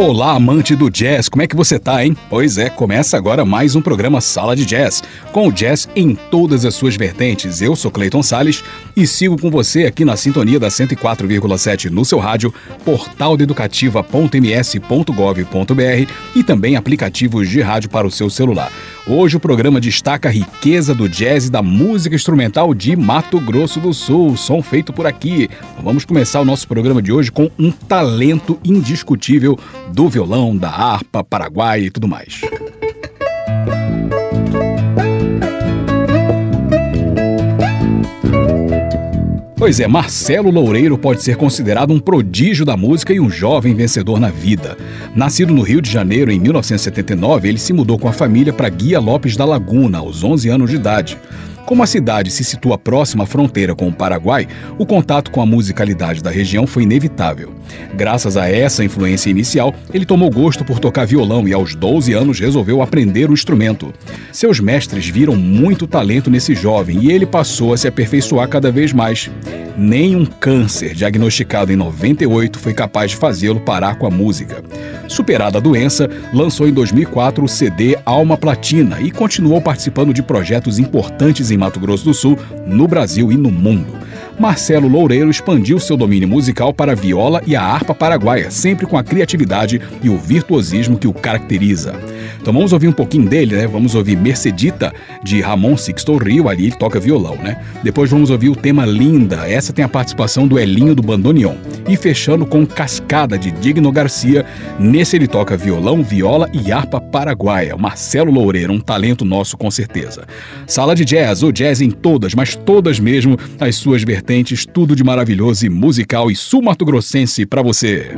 Olá, amante do jazz, como é que você tá, hein? Pois é, começa agora mais um programa Sala de Jazz, com o jazz em todas as suas vertentes. Eu sou Cleiton Sales e sigo com você aqui na sintonia da 104,7 no seu rádio, portaldeeducativa.ms.gov.br e também aplicativos de rádio para o seu celular. Hoje o programa destaca a riqueza do jazz e da música instrumental de Mato Grosso do Sul, som feito por aqui. Vamos começar o nosso programa de hoje com um talento indiscutível do violão, da harpa, paraguai e tudo mais. Pois é, Marcelo Loureiro pode ser considerado um prodígio da música e um jovem vencedor na vida. Nascido no Rio de Janeiro em 1979, ele se mudou com a família para Guia Lopes da Laguna aos 11 anos de idade. Como a cidade se situa próxima à fronteira com o Paraguai, o contato com a musicalidade da região foi inevitável. Graças a essa influência inicial, ele tomou gosto por tocar violão e aos 12 anos resolveu aprender o instrumento. Seus mestres viram muito talento nesse jovem e ele passou a se aperfeiçoar cada vez mais. Nem um câncer diagnosticado em 98 foi capaz de fazê-lo parar com a música. Superada a doença, lançou em 2004 o CD Alma Platina e continuou participando de projetos importantes em Mato Grosso do Sul, no Brasil e no mundo. Marcelo Loureiro expandiu seu domínio musical para a viola e a harpa paraguaia, sempre com a criatividade e o virtuosismo que o caracteriza. Então vamos ouvir um pouquinho dele, né? Vamos ouvir Mercedita, de Ramon Sixto Rio, ali ele toca violão, né? Depois vamos ouvir o tema Linda, essa tem a participação do Elinho do Bandoneon. E fechando com Cascada, de Digno Garcia, nesse ele toca violão, viola e harpa paraguaia. Marcelo Loureiro, um talento nosso com certeza. Sala de jazz, ou jazz em todas, mas todas mesmo, as suas vertentes, tudo de maravilhoso e musical e sul-mato-grossense para você.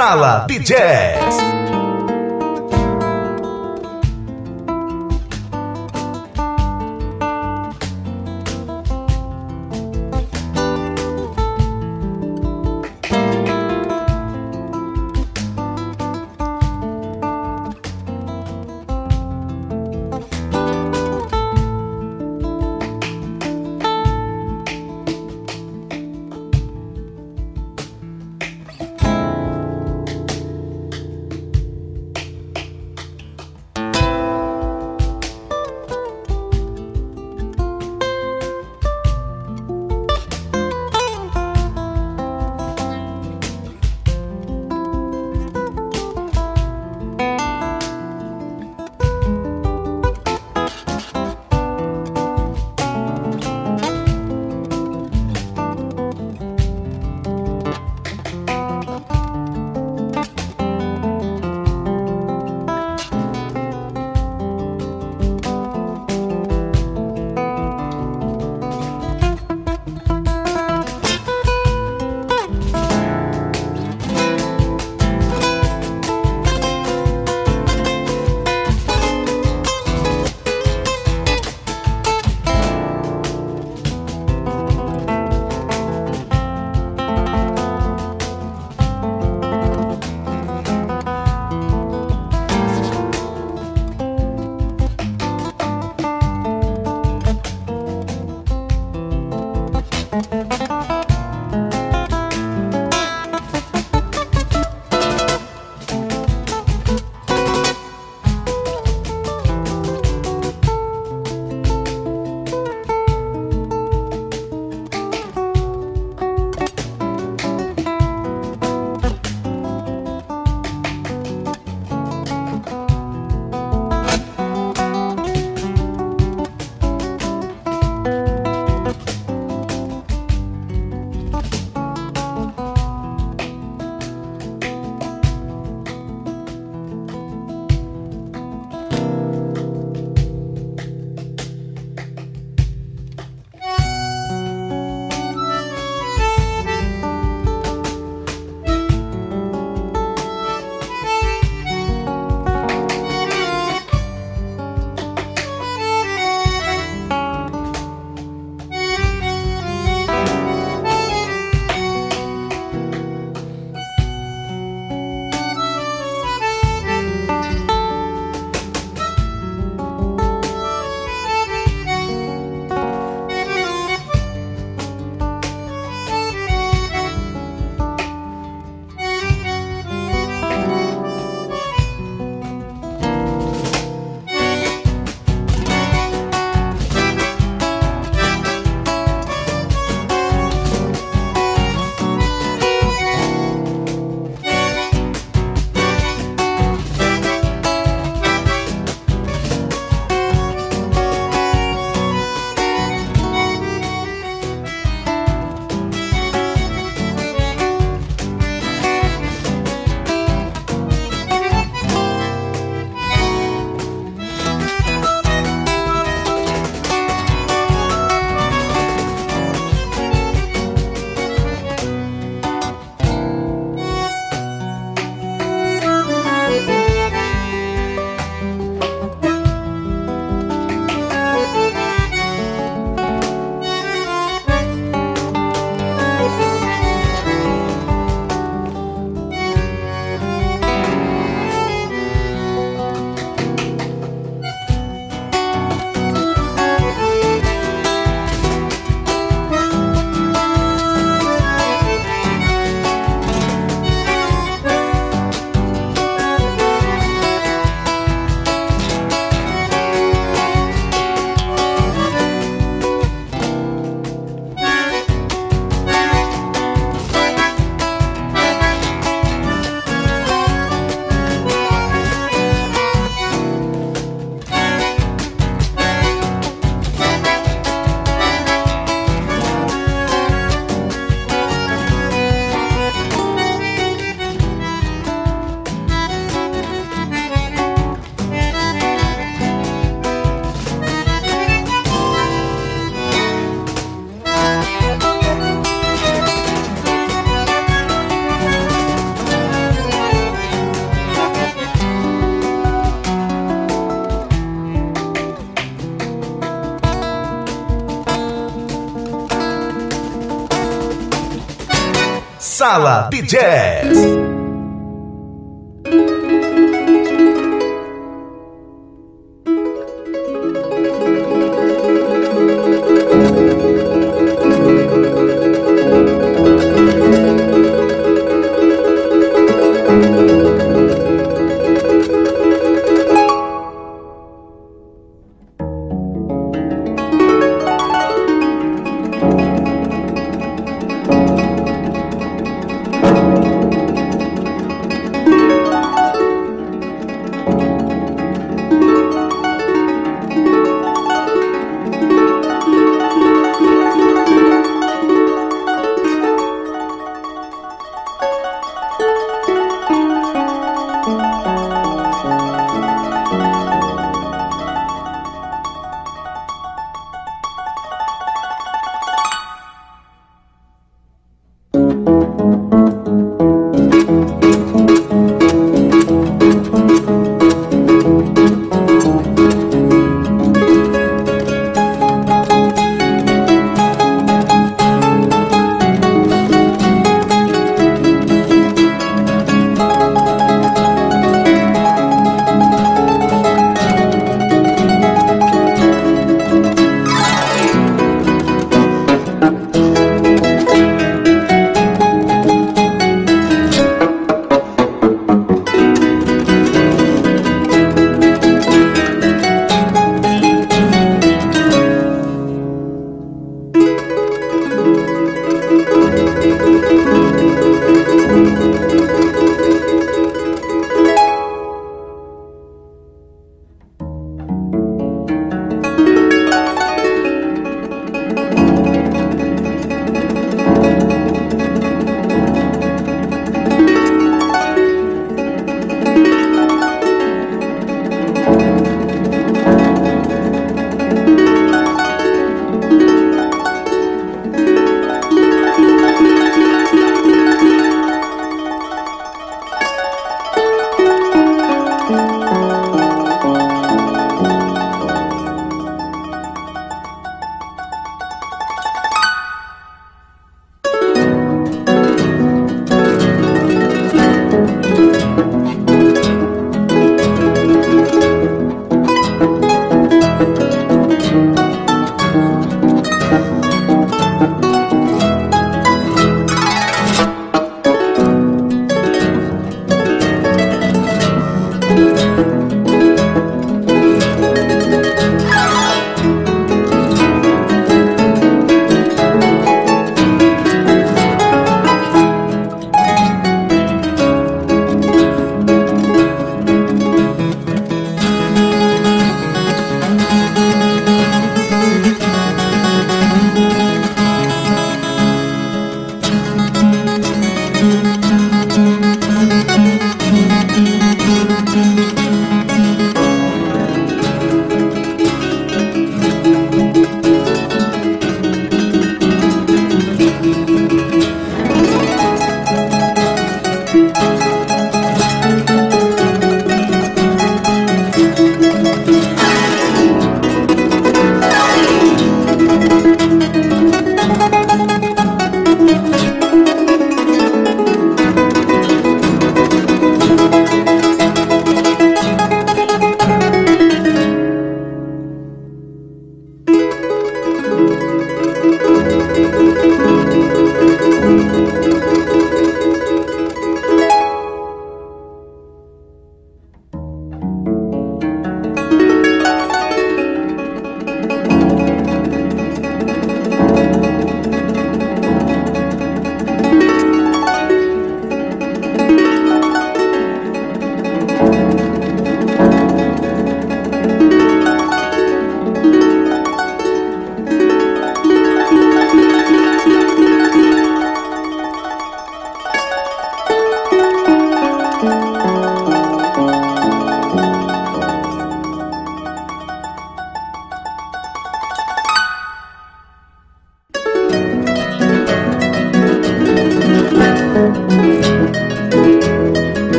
Sala de Jazz. Sala de Jazz.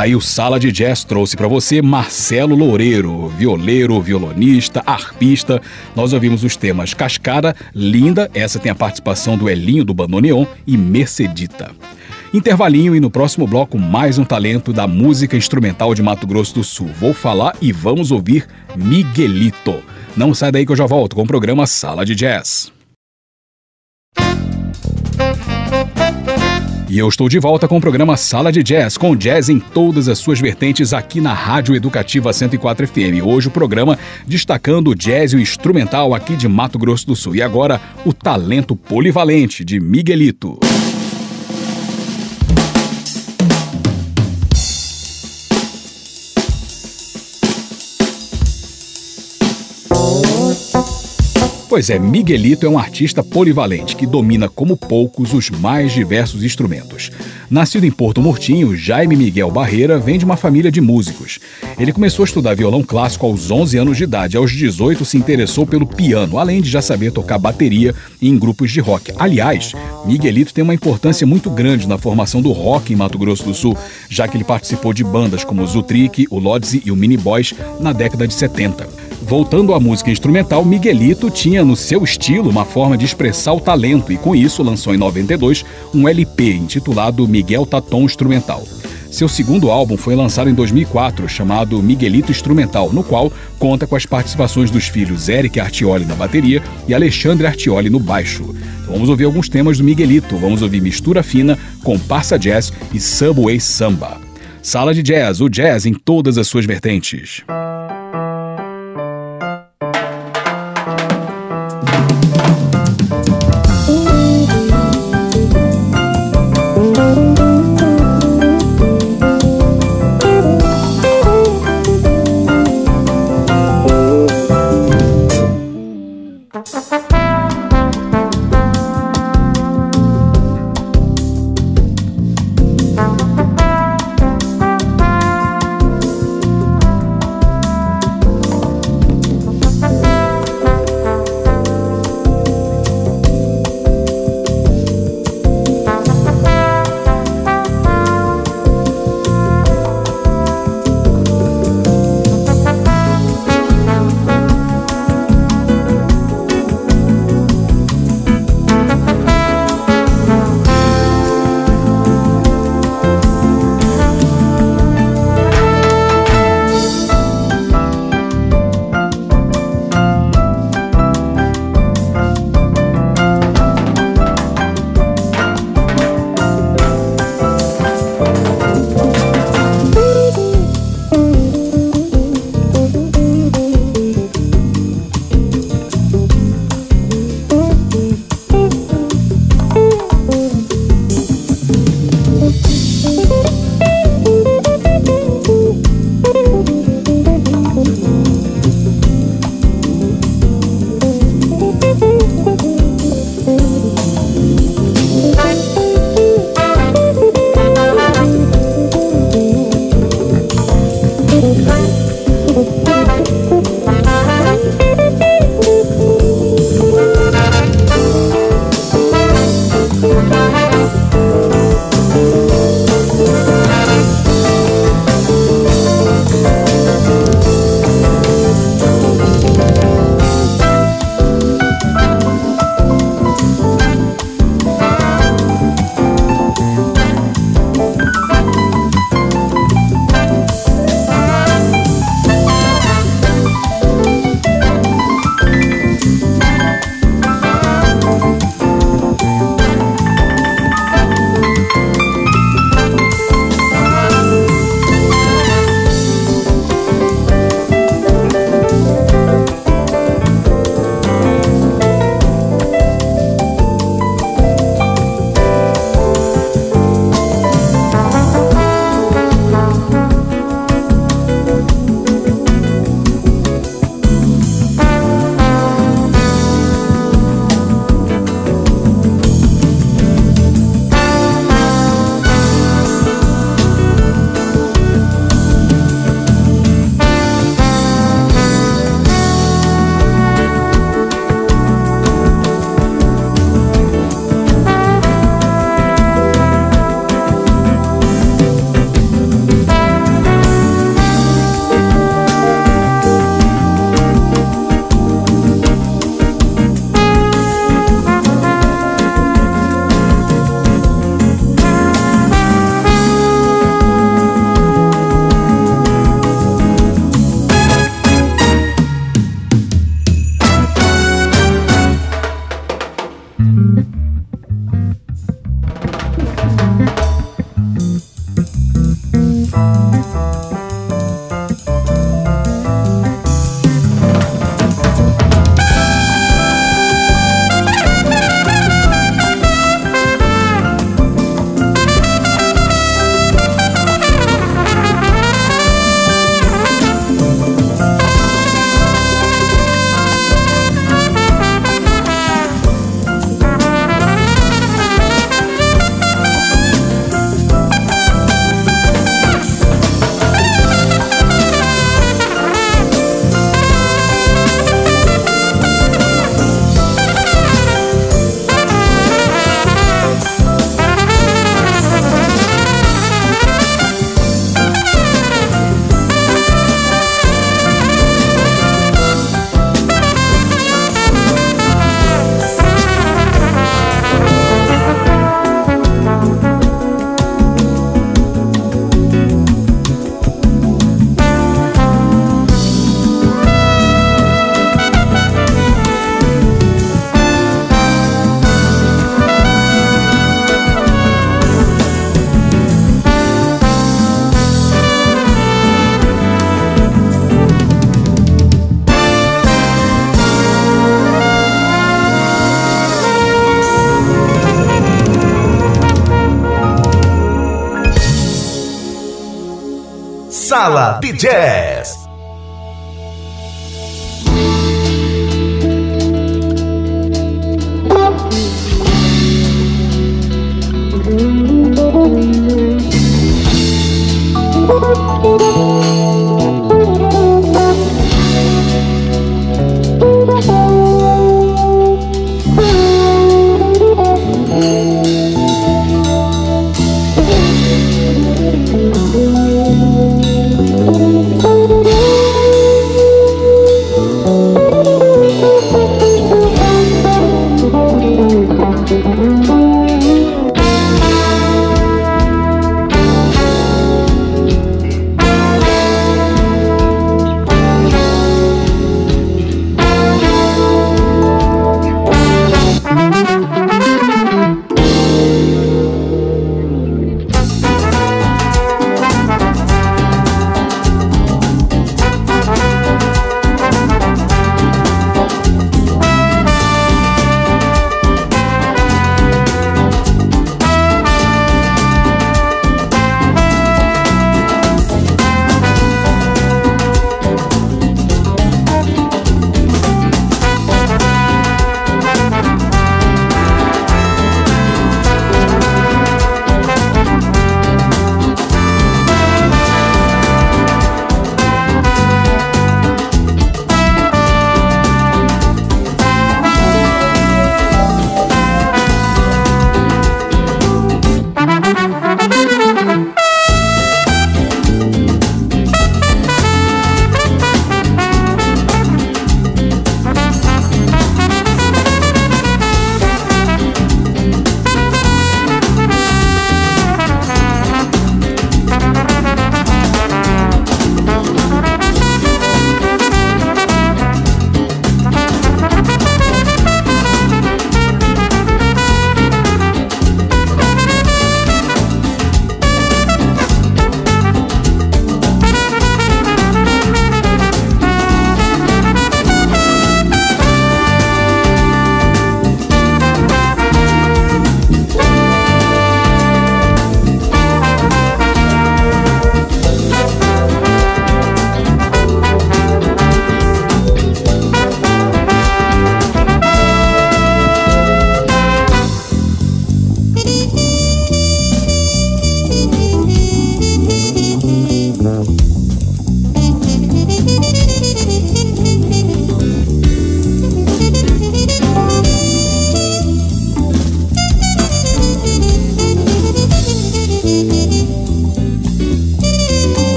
Tá aí o Sala de Jazz trouxe para você Marcelo Loureiro, violeiro, violonista, arpista. Nós ouvimos os temas Cascara, Linda, essa tem a participação do Elinho do Bandoneon e Mercedita. Intervalinho e no próximo bloco mais um talento da música instrumental de Mato Grosso do Sul. Vou falar e vamos ouvir Miguelito. Não sai daí que eu já volto com o programa Sala de Jazz. E eu estou de volta com o programa Sala de Jazz, com jazz em todas as suas vertentes aqui na Rádio Educativa 104 FM. Hoje o programa destacando o jazz e o instrumental aqui de Mato Grosso do Sul. E agora o talento polivalente de Miguelito. Pois é, Miguelito é um artista polivalente que domina como poucos os mais diversos instrumentos. Nascido em Porto Murtinho, Jaime Miguel Barreira vem de uma família de músicos. Ele começou a estudar violão clássico aos 11 anos de idade. Aos 18 se interessou pelo piano, além de já saber tocar bateria em grupos de rock. Aliás, Miguelito tem uma importância muito grande na formação do rock em Mato Grosso do Sul, já que ele participou de bandas como o Zutrick, o Lodzi e o Mini Boys na década de 70. Voltando à música instrumental, Miguelito tinha no seu estilo uma forma de expressar o talento e com isso lançou em 92 um LP intitulado Miguel Taton Instrumental. Seu segundo álbum foi lançado em 2004, chamado Miguelito Instrumental, no qual conta com as participações dos filhos Eric Artioli na bateria e Alexandre Artioli no baixo. Então vamos ouvir alguns temas do Miguelito, vamos ouvir Mistura Fina, Comparsa Jazz e Subway Samba. Sala de Jazz, o jazz em todas as suas vertentes.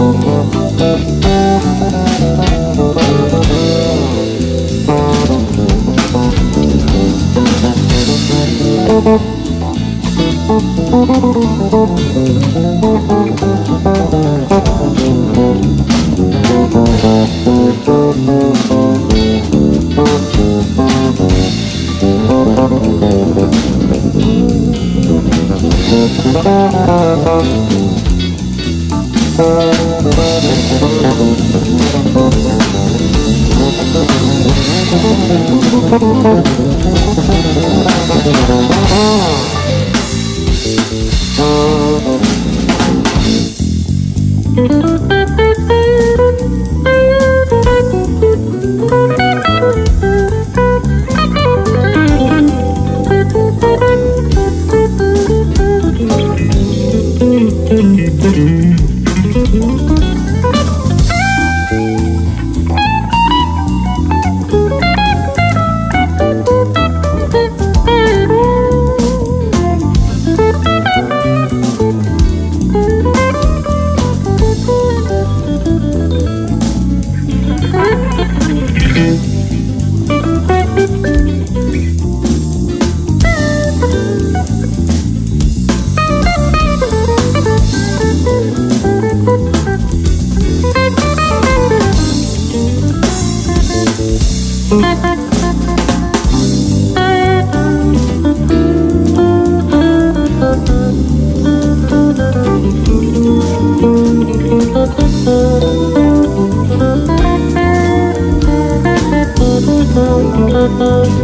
Thank Música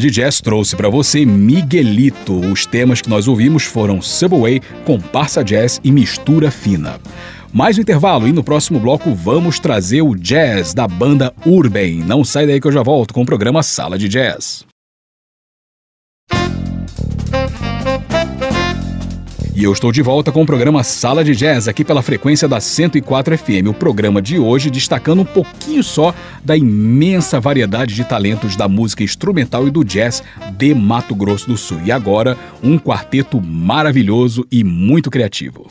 Sala de Jazz trouxe para você Miguelito. Os temas que nós ouvimos foram Subway, Comparsa Jazz e Mistura Fina. Mais um intervalo e no próximo bloco vamos trazer o jazz da banda Urban. Não sai daí que eu já volto com o programa Sala de Jazz. E eu estou de volta com o programa Sala de Jazz, aqui pela frequência da 104 FM. O programa de hoje destacando um pouquinho só da imensa variedade de talentos da música instrumental e do jazz de Mato Grosso do Sul. E agora, um quarteto maravilhoso e muito criativo.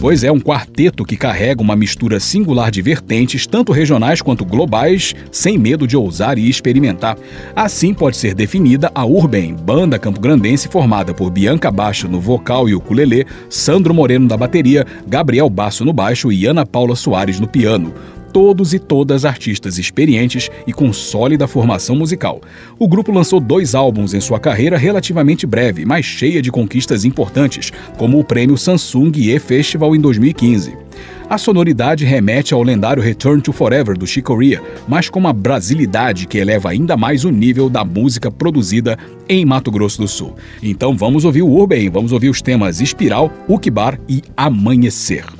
Pois é, um quarteto que carrega uma mistura singular de vertentes, tanto regionais quanto globais, sem medo de ousar e experimentar. Assim pode ser definida a Urban, banda campograndense formada por Bianca Baixo no vocal e ukulele, Sandro Moreno da bateria, Gabriel Basso no baixo e Ana Paula Soares no piano todos e todas artistas experientes e com sólida formação musical. O grupo lançou dois álbuns em sua carreira relativamente breve, mas cheia de conquistas importantes, como o prêmio Samsung E Festival em 2015. A sonoridade remete ao lendário Return to Forever do Chick Corea, mas com uma brasilidade que eleva ainda mais o nível da música produzida em Mato Grosso do Sul. Então vamos ouvir o Urban, vamos ouvir os temas Espiral, Ukibar e Amanhecer.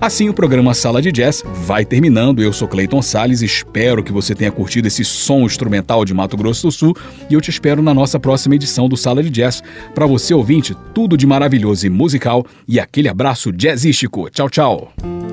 Assim, o programa Sala de Jazz vai terminando. Eu sou Clayton Sales, espero que você tenha curtido esse som instrumental de Mato Grosso do Sul e eu te espero na nossa próxima edição do Sala de Jazz. Para você ouvinte, tudo de maravilhoso e musical e aquele abraço jazzístico. Tchau, tchau.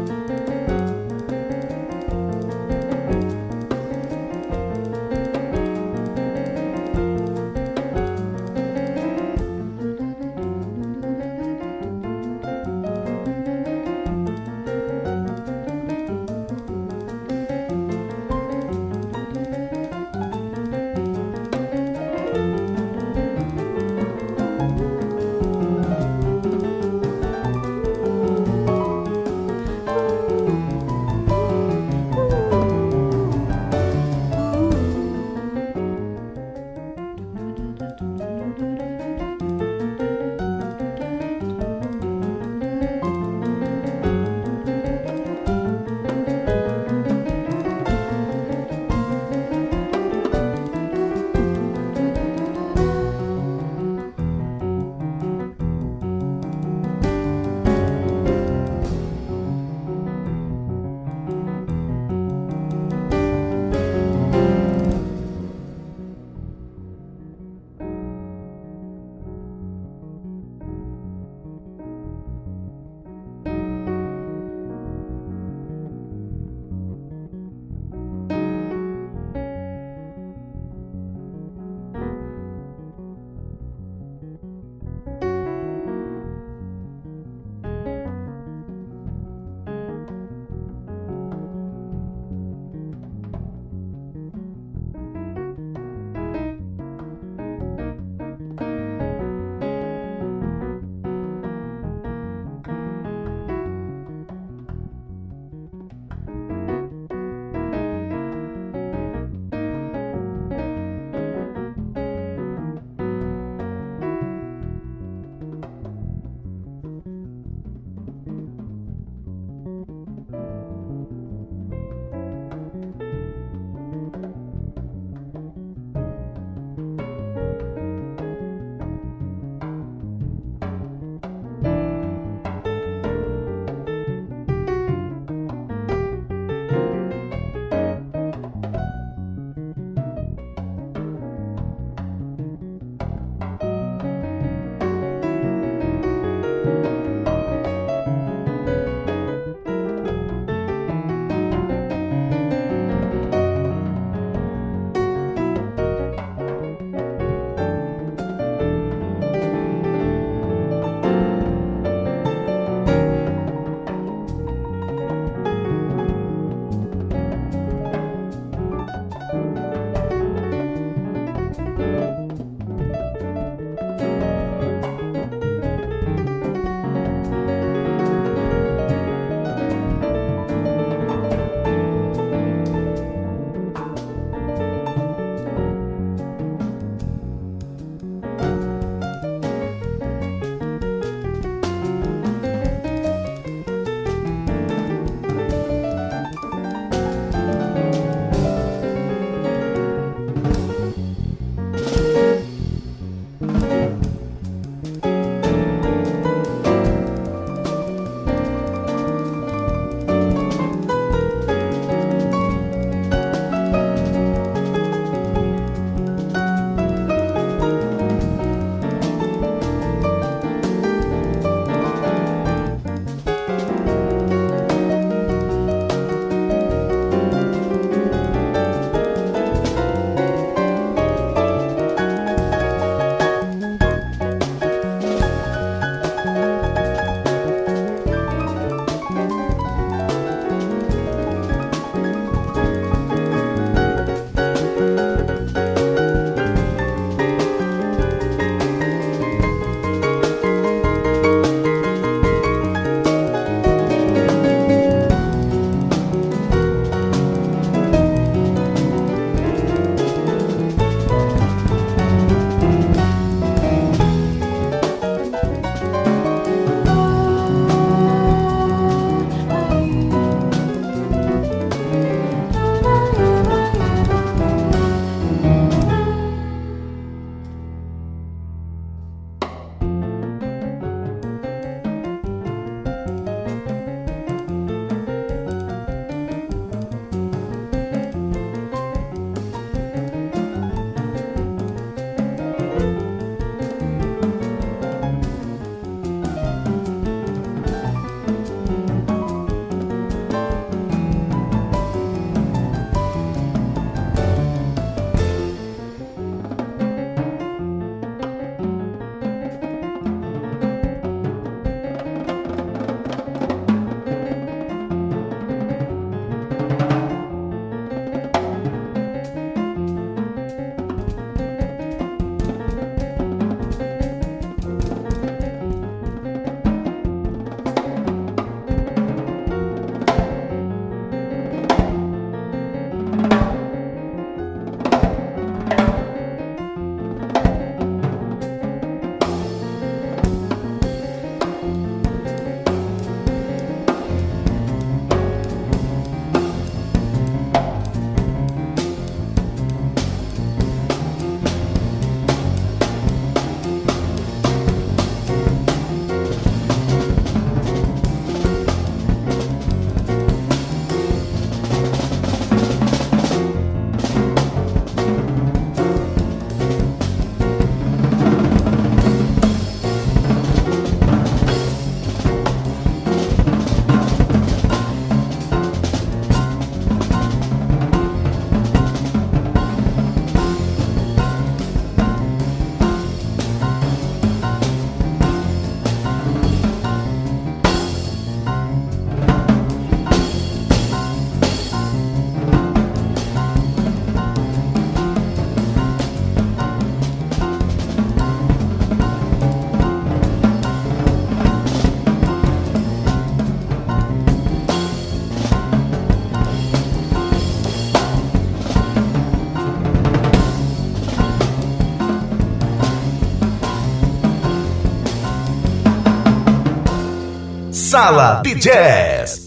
Sala de Jazz.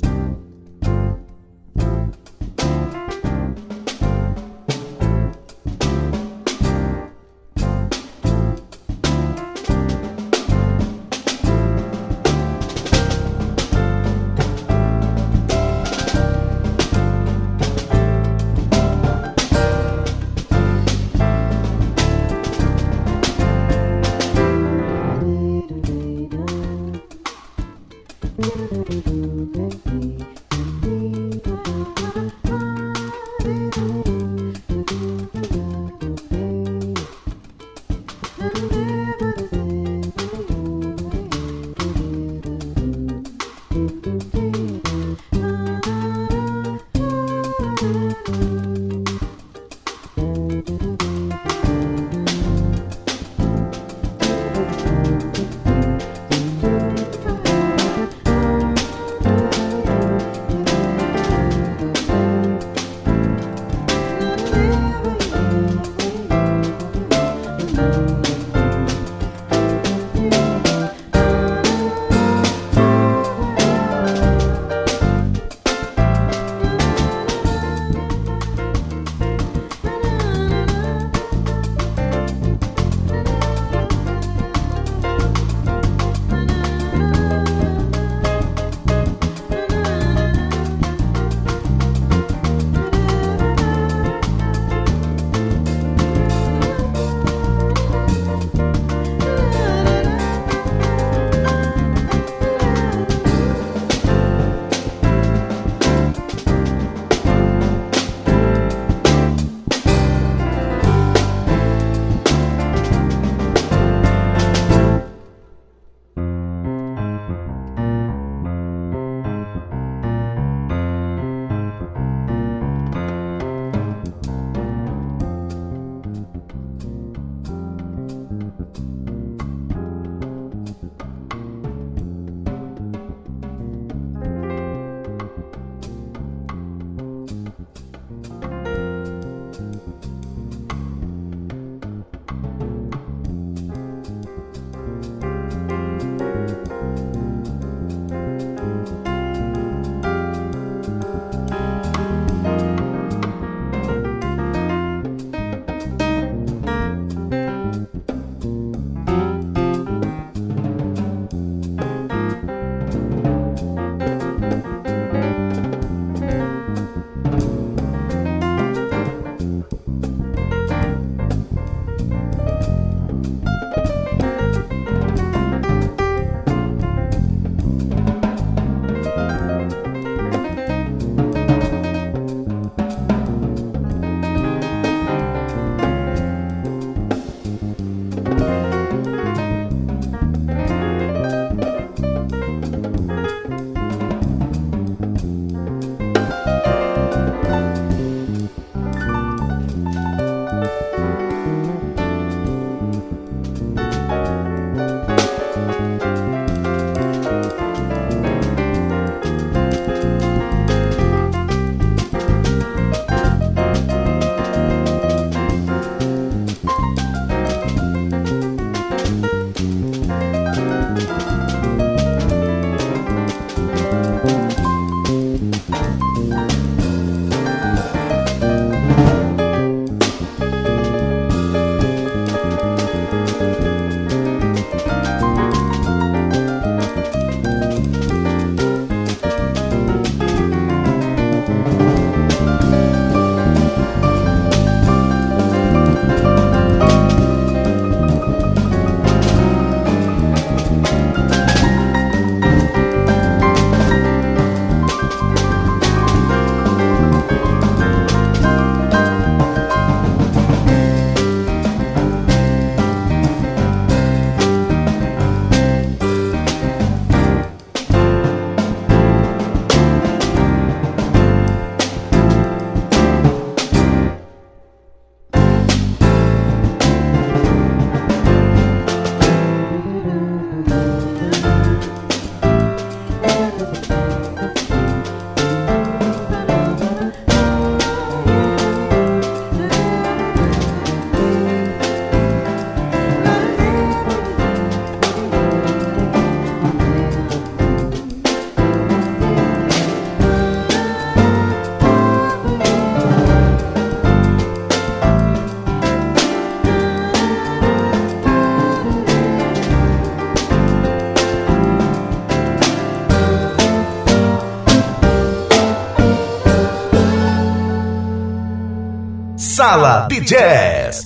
Jazz.